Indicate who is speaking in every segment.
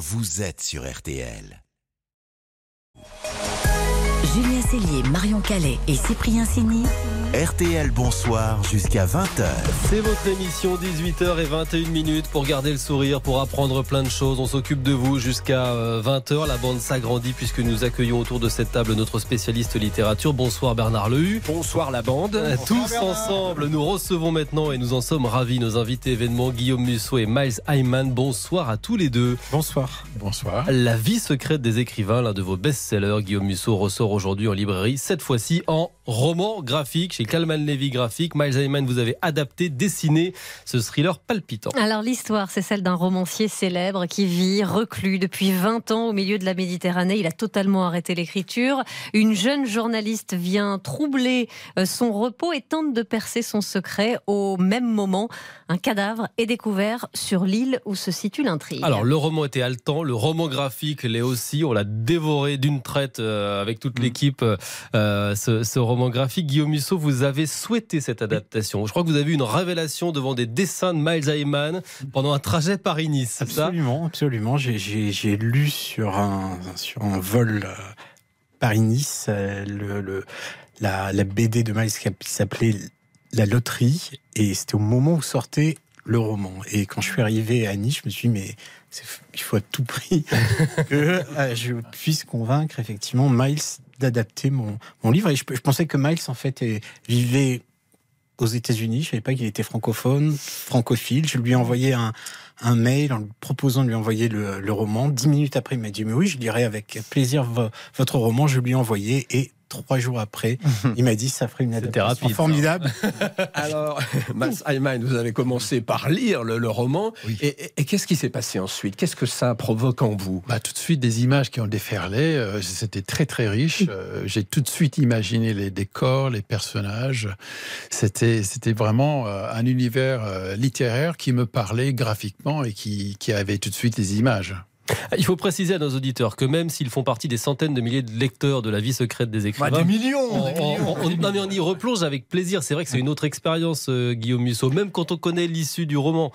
Speaker 1: vous êtes sur RTL.
Speaker 2: Julien Cellier, Marion Calais et Cyprien Sini.
Speaker 1: RTL Bonsoir jusqu'à 20h.
Speaker 3: C'est votre émission 18h et 21 minutes pour garder le sourire, pour apprendre plein de choses. On s'occupe de vous jusqu'à 20h. Euh, La bande s'agrandit puisque nous accueillons autour de cette table notre spécialiste littérature. Bonsoir Bernard Lehu.
Speaker 4: Bonsoir la bande.
Speaker 3: Euh, Tous ensemble, nous recevons maintenant et nous en sommes ravis nos invités événements Guillaume Musso et Miles Hyman. Bonsoir à tous les deux.
Speaker 5: Bonsoir.
Speaker 4: Bonsoir.
Speaker 3: La vie secrète des écrivains, l'un de vos best-sellers, Guillaume Musso ressort aujourd'hui en librairie, cette fois-ci en roman graphique chez Calman Levy Graphique. Miles Hyman, vous avez adapté, dessiné ce thriller palpitant.
Speaker 6: Alors l'histoire, c'est celle d'un romancier célèbre qui vit reclus depuis 20 ans au milieu de la Méditerranée. Il a totalement arrêté l'écriture. Une jeune journaliste vient troubler euh, son repos et tente de percer son secret. Au même moment, un cadavre est découvert sur l'île où se situe l'intrigue.
Speaker 3: Alors le roman était haletant, le roman graphique l'est aussi. On l'a dévoré d'une traite euh, avec toute l'équipe. euh, ce, ce roman graphique, Guillaume Musso, vous avez souhaité cette adaptation. Je crois que vous avez eu une révélation devant des dessins de Miles Hyman pendant un trajet Paris-Nice. ça?
Speaker 5: Absolument, absolument. J'ai- lu sur un, sur un vol euh, Paris-Nice euh, le, le- la, la BD de Miles qui s'appelait La Loterie. Et c'était au moment où sortait le roman. Et quand je suis arrivé à Nice, je me suis dit, mais il faut à tout prix que je puisse convaincre effectivement Miles d'adapter mon, mon livre. Et je, pensais que Miles, en fait, vivait aux États-Unis. Je savais pas qu'il était francophone, francophile. Je lui ai envoyé un, un mail en proposant de lui envoyer le, le roman. Dix minutes après, il m'a dit mais oui, je lirai avec plaisir vo- votre roman. Je lui ai envoyé et trois jours après, il m'a dit ça ferait une adaptation
Speaker 3: rapide,
Speaker 5: formidable.
Speaker 4: Alors, Miles Hyman, vous avez commencé par lire le, le roman.
Speaker 7: Oui.
Speaker 4: Et, et- et qu'est-ce qui s'est passé ensuite? Qu'est-ce que ça provoque en vous?
Speaker 7: Bah, tout de suite, des images qui ont déferlé. euh, C'était très, très riche. Euh, J'ai tout de suite imaginé les décors, les personnages. C'était vraiment euh, un univers littéraire qui me parlait graphiquement et qui, qui avait tout de suite les images.
Speaker 3: Il faut préciser à nos auditeurs que même s'ils font partie des centaines de milliers de lecteurs de la vie secrète des écrivains,
Speaker 7: Bah,
Speaker 4: millions
Speaker 3: on, on- on- non, mais on y replonge avec plaisir. C'est vrai que c'est une autre expérience, euh, Guillaume Musso, même quand on connaît l'issue du roman.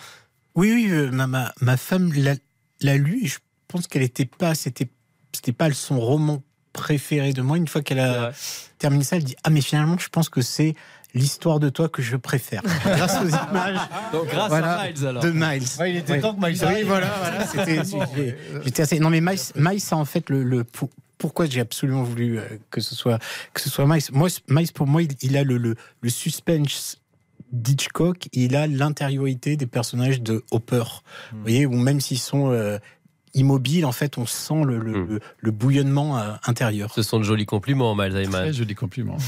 Speaker 5: Oui, oui, euh, ma, ma, ma femme l'a l'a lu et je pense qu'elle n'était pas, c'était, c'était pas son roman préféré de moi. Une fois qu'elle a terminé ça, elle dit ah mais finalement je pense que c'est l'histoire de toi que je préfère. Grâce aux images
Speaker 3: Donc grâce
Speaker 5: Voilà.
Speaker 3: à Miles alors.
Speaker 5: de Miles.
Speaker 8: il était
Speaker 5: Ouais.
Speaker 8: temps que Miles
Speaker 5: Oui,
Speaker 8: arrive.
Speaker 5: voilà, voilà. C'était, j'étais assez. Non mais Miles, Miles, a en fait le, le pour- pourquoi j'ai absolument voulu euh, que ce soit que ce soit Miles. Moi, Miles pour moi, il, il a le, le, le suspense d'Hitchcock, il a l'intériorité des personnages de Hopper. Vous voyez, ou même s'ils sont euh, immobiles, en fait, on sent le, le,
Speaker 3: Hmm.
Speaker 5: le- le bouillonnement euh, intérieur.
Speaker 3: Ce sont de jolis compliments, Miles Hyman.
Speaker 7: Très joli compliment.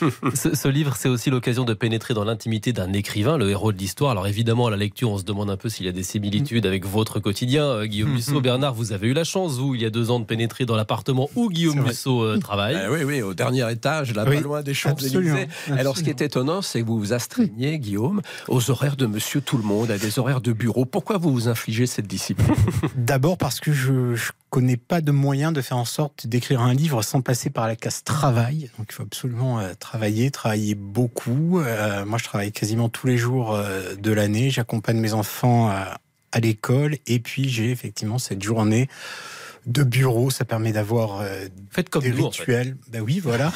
Speaker 3: Ce, ce livre, c'est aussi l'occasion de pénétrer dans l'intimité d'un écrivain, le héros de l'histoire. Alors évidemment, à la lecture, on se demande un peu s'il y a des similitudes avec votre quotidien. Euh, Guillaume Musso, Bernard, vous avez eu la chance, vous, il y a deux ans, de pénétrer dans l'appartement où Guillaume. Musso euh, travaille.
Speaker 4: Ah oui, oui, au dernier étage, là,
Speaker 5: Oui,
Speaker 4: pas loin des
Speaker 5: absolument,
Speaker 4: Champs-Élysées. Alors, ce qui est étonnant, c'est que vous vous astreignez, Guillaume, aux horaires de monsieur tout le monde, à des horaires de bureau. Pourquoi vous vous infligez cette discipline?
Speaker 5: D'abord parce que je ne connais pas de moyen de faire en sorte d'écrire un livre sans passer par la case travail. Donc il faut absolument euh, travailler, travailler beaucoup. Euh, moi je travaille quasiment tous les jours euh, de l'année. J'accompagne mes enfants à, l'école et puis j'ai effectivement cette journée de bureau. Ça permet d'avoir
Speaker 3: Faites comme
Speaker 5: des
Speaker 3: nous, en fait.
Speaker 5: rituels. Ben oui, voilà.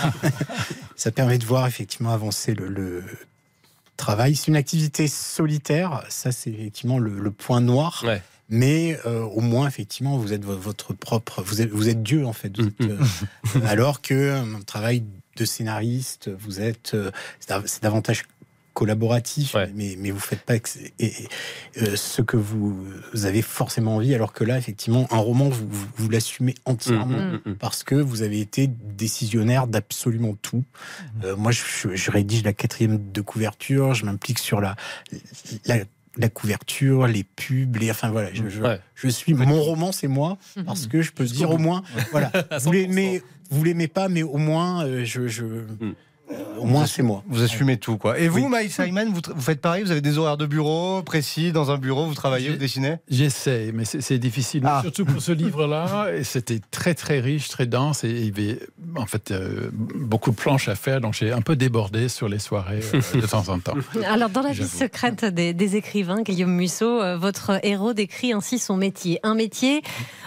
Speaker 5: ça permet de voir effectivement avancer le, le travail. C'est une activité solitaire. Ça c'est effectivement le, le point noir
Speaker 3: Ouais.
Speaker 5: Mais euh, au moins effectivement vous êtes vo- votre propre vous êtes vous êtes Dieu en fait Vous êtes,
Speaker 3: Mm,
Speaker 5: euh, alors que euh, un travail de scénariste vous êtes euh, c'est dav- c'est davantage collaboratif
Speaker 3: Ouais.
Speaker 5: mais mais vous faites pas ex- et- et, euh, ce que vous, vous avez forcément envie alors que là effectivement un roman vous vous, vous l'assumez entièrement
Speaker 3: Mm, mm, mm.
Speaker 5: parce que vous avez été décisionnaire d'absolument tout. Euh, moi, je, je- je rédige la quatrième de couverture, je m'implique sur la, la, la couverture, les pubs, les, enfin voilà, je, je,
Speaker 3: Ouais.
Speaker 5: je suis mon roman, c'est moi, parce que je peux dire au moins, voilà, vous l'aimez, vous l'aimez pas, mais au moins, euh, je, je euh, au moins c'est moi.
Speaker 8: Vous assumez tout, quoi. Et vous,
Speaker 5: Oui.
Speaker 8: Miles Simon, vous, vous faites pareil Vous avez des horaires de bureau précis dans un bureau Vous travaillez, vous dessinez?
Speaker 7: J'essaie, mais c'est difficile.
Speaker 8: Ah.
Speaker 7: Surtout pour ce livre-là. Et C'était très, très riche, très dense. Et il y avait, en fait, euh, beaucoup de planches à faire. Donc, j'ai un peu débordé sur les soirées euh, de temps en temps.
Speaker 6: Alors, dans la vie secrète des, des écrivains, Guillaume Musso, euh, votre héros décrit ainsi son métier. Un métier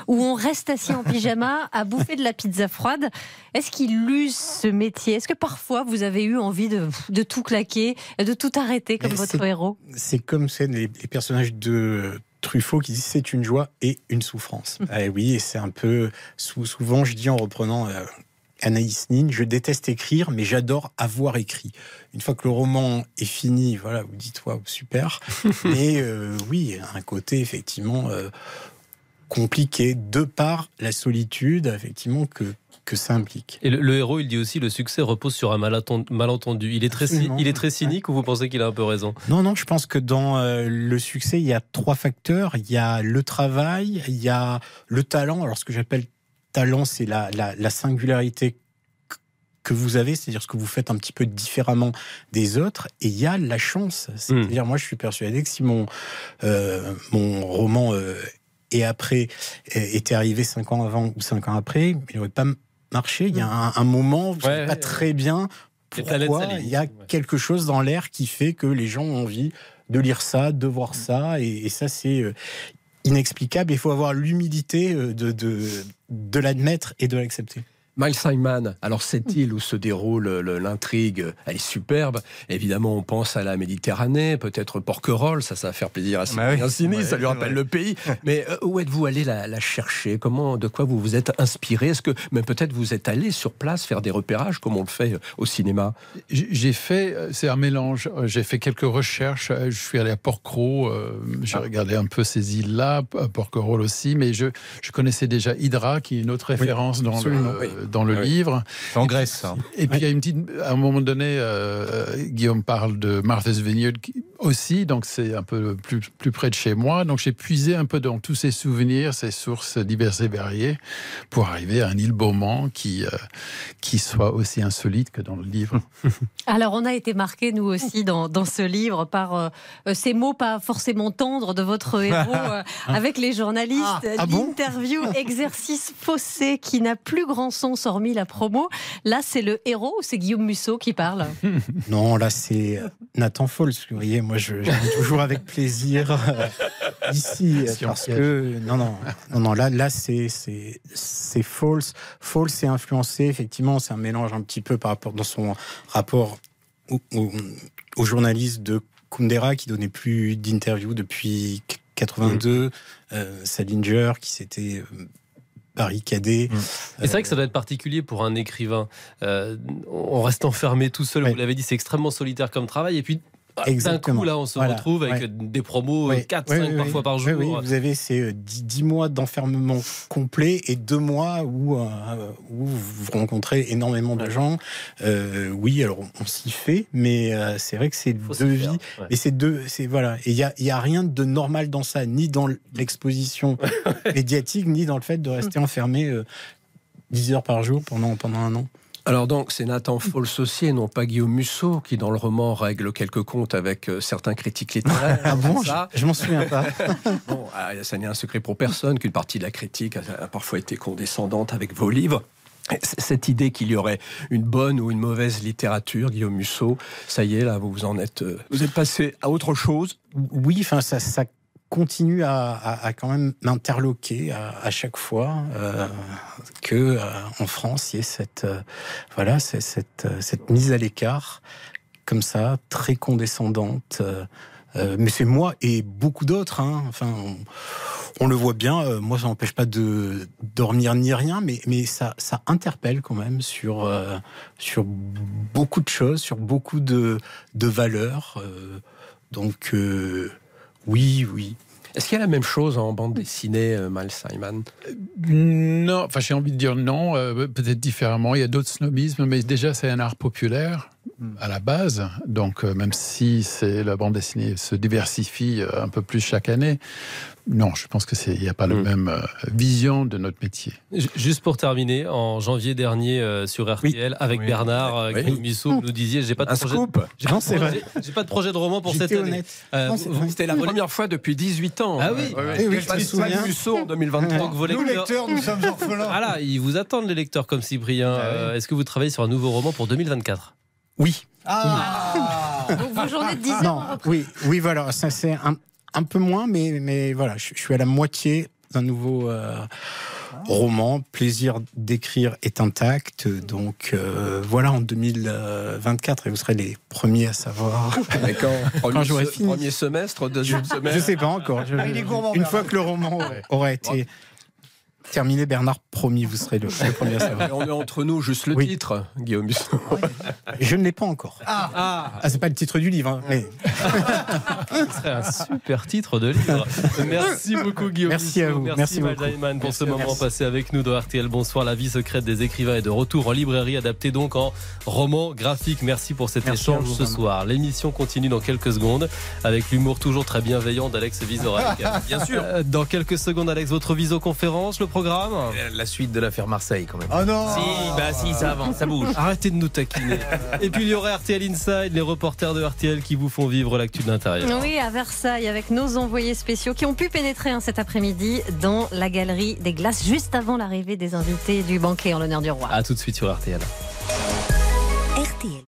Speaker 6: où on reste assis en pyjama à bouffer de la pizza froide. Est-ce qu'il use ce métier? Est-ce que parfois vous avez eu envie de, de tout claquer, de tout arrêter comme
Speaker 5: Mais
Speaker 6: votre héros?
Speaker 5: C'est comme c'est les, les personnages de Truffaut qui disent c'est une joie et une souffrance. Eh oui, et c'est un peu sou- souvent je dis en reprenant euh, Anaïs Nin, je déteste écrire, mais j'adore avoir écrit. Une fois que le roman est fini, voilà, vous dites waouh super. mais euh, oui, un côté effectivement euh, compliqué de par la solitude effectivement que que ça implique.
Speaker 3: Et le, le héros, il dit aussi le succès repose sur un malentendu. Il est très,
Speaker 5: Absolument.
Speaker 3: il est très cynique ou vous pensez qu'il a un peu raison?
Speaker 5: Non, non, je pense que dans euh, le succès, il y a trois facteurs. Il y a le travail, il y a le talent. Alors, ce que j'appelle talent, c'est la, la, la singularité que- vous avez, c'est-à-dire ce que vous faites un petit peu différemment des autres. Et il y a la chance. C'est-à-dire, moi, je suis persuadé que si mon, euh, mon roman euh, et après euh, était arrivé cinq ans avant ou cinq ans après, il n'aurait pas marché. Il y a un, un moment, ne
Speaker 3: Ouais,
Speaker 5: pas
Speaker 3: ouais,
Speaker 5: très bien pourquoi il y a quelque chose dans l'air qui fait que les gens ont envie de lire ça, de voir ça, et, et ça c'est euh, inexplicable. Il faut avoir l'humilité euh, de, de, de l'admettre et de l'accepter.
Speaker 4: Miles Simon, alors cette île où se déroule le- l'intrigue, elle est superbe. Évidemment, on pense à la Méditerranée, peut-être Porquerolles, ça, ça va faire plaisir à
Speaker 8: Bah oui.
Speaker 4: Sylvain Sini,
Speaker 8: Ouais,
Speaker 4: ça lui rappelle le pays. Mais euh, où êtes-vous allé la, la chercher? Comment, de quoi vous vous êtes inspiré? Est-ce que, mais peut-être vous êtes allé sur place faire des repérages comme on le fait euh, au cinéma?
Speaker 7: J'ai fait, euh, c'est un mélange. Euh, J'ai fait quelques recherches. Euh, Je suis allé à Porquerolles. euh, J'ai
Speaker 5: Ah.
Speaker 7: regardé un peu ces îles-là, à Porquerolles aussi. Mais je, je connaissais déjà Hydra, qui est une autre référence dans le,
Speaker 4: oui.
Speaker 7: Dans le
Speaker 4: Oui.
Speaker 7: livre.
Speaker 8: C'est en Grèce, ça.
Speaker 7: Et puis, il y a une petite. À un moment donné, euh, Guillaume parle de Martha's Vineyard aussi, donc c'est un peu plus, plus près de chez moi. Donc, j'ai puisé un peu dans tous ces souvenirs, ces sources diverses et variées, pour arriver à un île Beaumont qui, euh, qui soit aussi insolite que dans le livre.
Speaker 6: Alors, on a été marqués, nous aussi, dans, dans ce livre, par euh, euh, ces mots pas forcément tendres de votre héros euh, avec les journalistes.
Speaker 5: Ah, ah bon
Speaker 6: L'interview, exercice faussé qui n'a plus grand sens hormis la promo. Là, c'est le héros ou c'est Guillaume Musso qui parle?
Speaker 5: Non, là c'est euh, Nathan Fols. Vous voyez, moi je, toujours avec plaisir euh, ici
Speaker 7: Si on
Speaker 5: parce que non, non, non, non. Là, là c'est c'est c'est Fols. Fols est influencé effectivement. C'est un mélange un petit peu par rapport dans son rapport au, au, au journaliste de Kundera qui donnait plus d'interviews depuis 82, euh, Salinger qui s'était euh, barricadé.
Speaker 3: Et c'est vrai que ça doit être particulier pour un écrivain. Euh, on reste enfermé tout seul,
Speaker 5: Ouais.
Speaker 3: vous l'avez dit, c'est extrêmement solitaire comme travail. Et puis, d'un
Speaker 5: Exactement.
Speaker 3: coup, là, on se
Speaker 5: Voilà.
Speaker 3: retrouve avec
Speaker 5: Ouais.
Speaker 3: des promos
Speaker 5: Ouais.
Speaker 3: 4,
Speaker 5: Ouais,
Speaker 3: 5
Speaker 5: ouais,
Speaker 3: parfois
Speaker 5: ouais.
Speaker 3: par jour.
Speaker 5: oui, vous avez ces 10, mois d'enfermement complet et deux mois où, euh, où vous rencontrez énormément de gens. Euh, oui, alors on, s'y fait, mais euh, c'est vrai que c'est deux vies. Et c'est deux, voilà. Et il y a, y a rien de normal dans ça, ni dans l'exposition médiatique, ni dans le fait de rester enfermé euh, 10 heures par jour pendant, pendant un an.
Speaker 4: Alors donc, c'est Nathan Fols aussi, et non pas Guillaume Musso, qui dans le roman règle quelques comptes avec euh, certains critiques littéraires.
Speaker 5: Ah bon
Speaker 4: Ça,
Speaker 5: Je, je m'en souviens pas.
Speaker 4: Bon, ah, ça n'est un secret pour personne qu'une partie de la critique a, a parfois été condescendante avec vos livres. Cette idée qu'il y aurait une bonne ou une mauvaise littérature, Guillaume Musso, ça y est, là, vous vous en êtes, euh, vous êtes passé à autre chose?
Speaker 5: Oui, enfin ça, ça continue à, quand même m'interloquer à, chaque fois euh, que euh, en France il y ait cette euh, voilà cette euh, cette mise à l'écart comme ça très condescendante. mais c'est moi et beaucoup d'autres. hein. Enfin, on, le voit bien. moi, ça n'empêche pas de dormir ni rien, mais mais ça ça interpelle quand même sur sur beaucoup de choses, sur beaucoup de de valeurs. donc oui, oui.
Speaker 4: Est-ce qu'il y a la même chose en bande dessinée, euh, Miles Simon?
Speaker 7: Non, enfin j'ai envie de dire non, euh, peut-être différemment. Il y a d'autres snobismes, mais déjà c'est un art populaire à la base. Donc euh, même si c'est la bande dessinée se diversifie euh, un peu plus chaque année, non, je pense que c'est il n'y a pas la
Speaker 3: Mm.
Speaker 7: même euh, vision de notre métier.
Speaker 3: Ju- Juste pour terminer, en janvier dernier euh, sur RTL, avec
Speaker 8: Oui.
Speaker 3: Bernard, euh,
Speaker 4: Oui.
Speaker 3: Vous nous disiez j'ai pas de
Speaker 4: Un
Speaker 3: projet.
Speaker 4: scoop
Speaker 3: J'ai
Speaker 5: Non,
Speaker 3: pas,
Speaker 5: c'est
Speaker 3: de
Speaker 5: vrai.
Speaker 3: projet- j'ai pas de projet de roman pour cette année.
Speaker 5: honnête.
Speaker 3: Euh,
Speaker 5: Non, c'est
Speaker 3: vous-
Speaker 5: vrai.
Speaker 4: C'était la première fois depuis 18 ans.
Speaker 3: Ah oui.
Speaker 4: Ouais,
Speaker 5: je me.
Speaker 4: Musso en 2023.
Speaker 3: donc vos
Speaker 8: Nous,
Speaker 3: lecteurs-
Speaker 8: lecteurs, nous sommes orphelins.
Speaker 3: Voilà, ils vous attendent les lecteurs comme Cyprien.
Speaker 8: Ah
Speaker 3: Est-ce que vous travaillez sur un nouveau roman pour 2024
Speaker 5: Oui.
Speaker 8: Ah
Speaker 6: Donc, vos journées de 10 heures
Speaker 5: Non, oui, oui, voilà. Ça c'est un, un peu moins, mais mais voilà, je, je suis à la moitié d'un nouveau euh, roman. Plaisir d'écrire est intact. Donc euh, voilà, en 2024, et vous serez les premiers à savoir.
Speaker 4: Mais quand, premier,
Speaker 5: Quand j'aurai fini.
Speaker 4: premier semestre, deuxième
Speaker 5: Je
Speaker 4: semestre.
Speaker 5: sais pas encore. Je-
Speaker 8: Ah, il est gourmand,
Speaker 5: une fois que le roman aura été terminé, Bernard, promis, vous serez le, le premier à
Speaker 4: On est entre nous, juste le
Speaker 5: Oui.
Speaker 4: titre, Guillaume.
Speaker 5: Je ne l'ai pas encore.
Speaker 3: Ah,
Speaker 5: Ah, c'est pas le titre du livre, hein, mais
Speaker 3: ce serait un super titre de livre. Merci beaucoup Guillaume.
Speaker 5: Merci à vous.
Speaker 3: Merci,
Speaker 5: Merci beaucoup.
Speaker 3: Diamond, pour ce
Speaker 5: Merci.
Speaker 3: moment
Speaker 5: Merci.
Speaker 3: passé avec nous dans RTL. Bonsoir, la vie secrète des écrivains est de retour en librairie, adapté donc en roman graphique. Merci pour cet
Speaker 5: Merci
Speaker 3: échange
Speaker 5: vous,
Speaker 3: ce
Speaker 5: vraiment.
Speaker 3: soir. L'émission continue dans quelques secondes avec l'humour toujours très bienveillant d'Alex Vizorek.
Speaker 9: Bien sûr.
Speaker 3: Euh, Dans quelques secondes, Alex, votre visioconférence, le programme
Speaker 9: La suite de l'affaire Marseille, quand même.
Speaker 8: Oh non
Speaker 9: Si, bah si, ça avance, ça bouge.
Speaker 3: Arrêtez de nous taquiner. Et puis il y aura RTL Inside, les reporters de RTL qui vous font vivre l'actu de l'intérieur.
Speaker 6: Oui, à Versailles, avec nos envoyés spéciaux qui ont pu pénétrer hein, cet après-midi dans la galerie des glaces, juste avant l'arrivée des invités du banquet en l'honneur du roi.
Speaker 3: A tout de suite sur RTL.
Speaker 2: RTL.